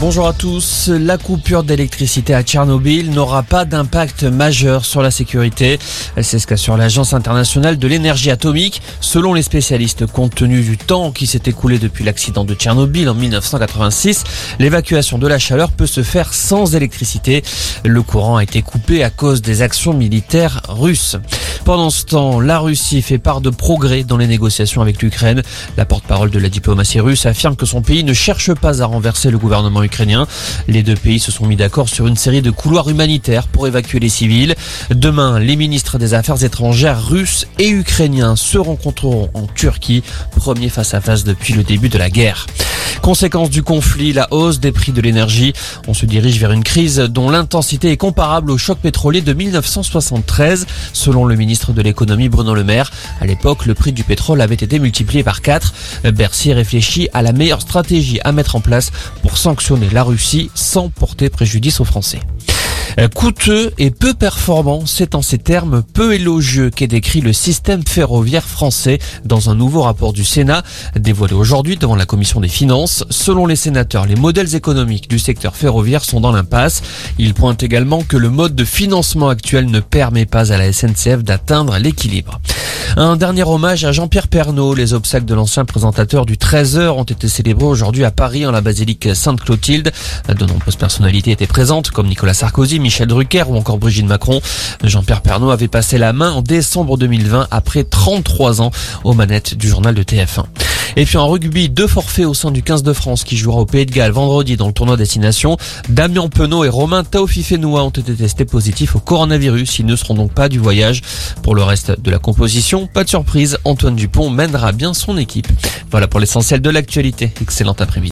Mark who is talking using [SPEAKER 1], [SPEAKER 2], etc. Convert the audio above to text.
[SPEAKER 1] Bonjour à tous. La coupure d'électricité à Tchernobyl n'aura pas d'impact majeur sur la sécurité. C'est ce qu'assure l'Agence internationale de l'énergie atomique. Selon les spécialistes, compte tenu du temps qui s'est écoulé depuis l'accident de Tchernobyl en 1986, l'évacuation de la chaleur peut se faire sans électricité. Le courant a été coupé à cause des actions militaires russes. Pendant ce temps, la Russie fait part de progrès dans les négociations avec l'Ukraine. La porte-parole de la diplomatie russe affirme que son pays ne cherche pas à renverser le gouvernement Les deux pays se sont mis d'accord sur une série de couloirs humanitaires pour évacuer les civils. Demain, les ministres des Affaires étrangères russes et ukrainiens se rencontreront en Turquie, premier face à face depuis le début de la guerre. Conséquence du conflit, la hausse des prix de l'énergie. On se dirige vers une crise dont l'intensité est comparable au choc pétrolier de 1973, selon le ministre de l'économie Bruno Le Maire. À l'époque, le prix du pétrole avait été multiplié par 4. Bercy réfléchit à la meilleure stratégie à mettre en place pour sanctionner la Russie sans porter préjudice aux Français. Euh, coûteux et peu performant, c'est en ces termes peu élogieux qu'est décrit le système ferroviaire français dans un nouveau rapport du Sénat dévoilé aujourd'hui devant la commission des finances. Selon les sénateurs, les modèles économiques du secteur ferroviaire sont dans l'impasse. Il pointe également que le mode de financement actuel ne permet pas à la SNCF d'atteindre l'équilibre. Un dernier hommage à Jean-Pierre Pernaud. Les obsèques de l'ancien présentateur du 13h ont été célébrés aujourd'hui à Paris en la basilique Sainte-Clotilde. De nombreuses personnalités étaient présentes comme Nicolas Sarkozy, Michel Drucker ou encore Brigitte Macron. Jean-Pierre Pernaud avait passé la main en décembre 2020 après 33 ans aux manettes du journal de TF1. Et puis en rugby, deux forfaits au sein du 15 de France qui jouera au Pays de Galles vendredi dans le tournoi destination. Damien Penaud et Romain Taofifenoua ont été testés positifs au coronavirus. Ils ne seront donc pas du voyage. Pour le reste de la composition, pas de surprise, Antoine Dupont mènera bien son équipe. Voilà pour l'essentiel de l'actualité. Excellent après-midi.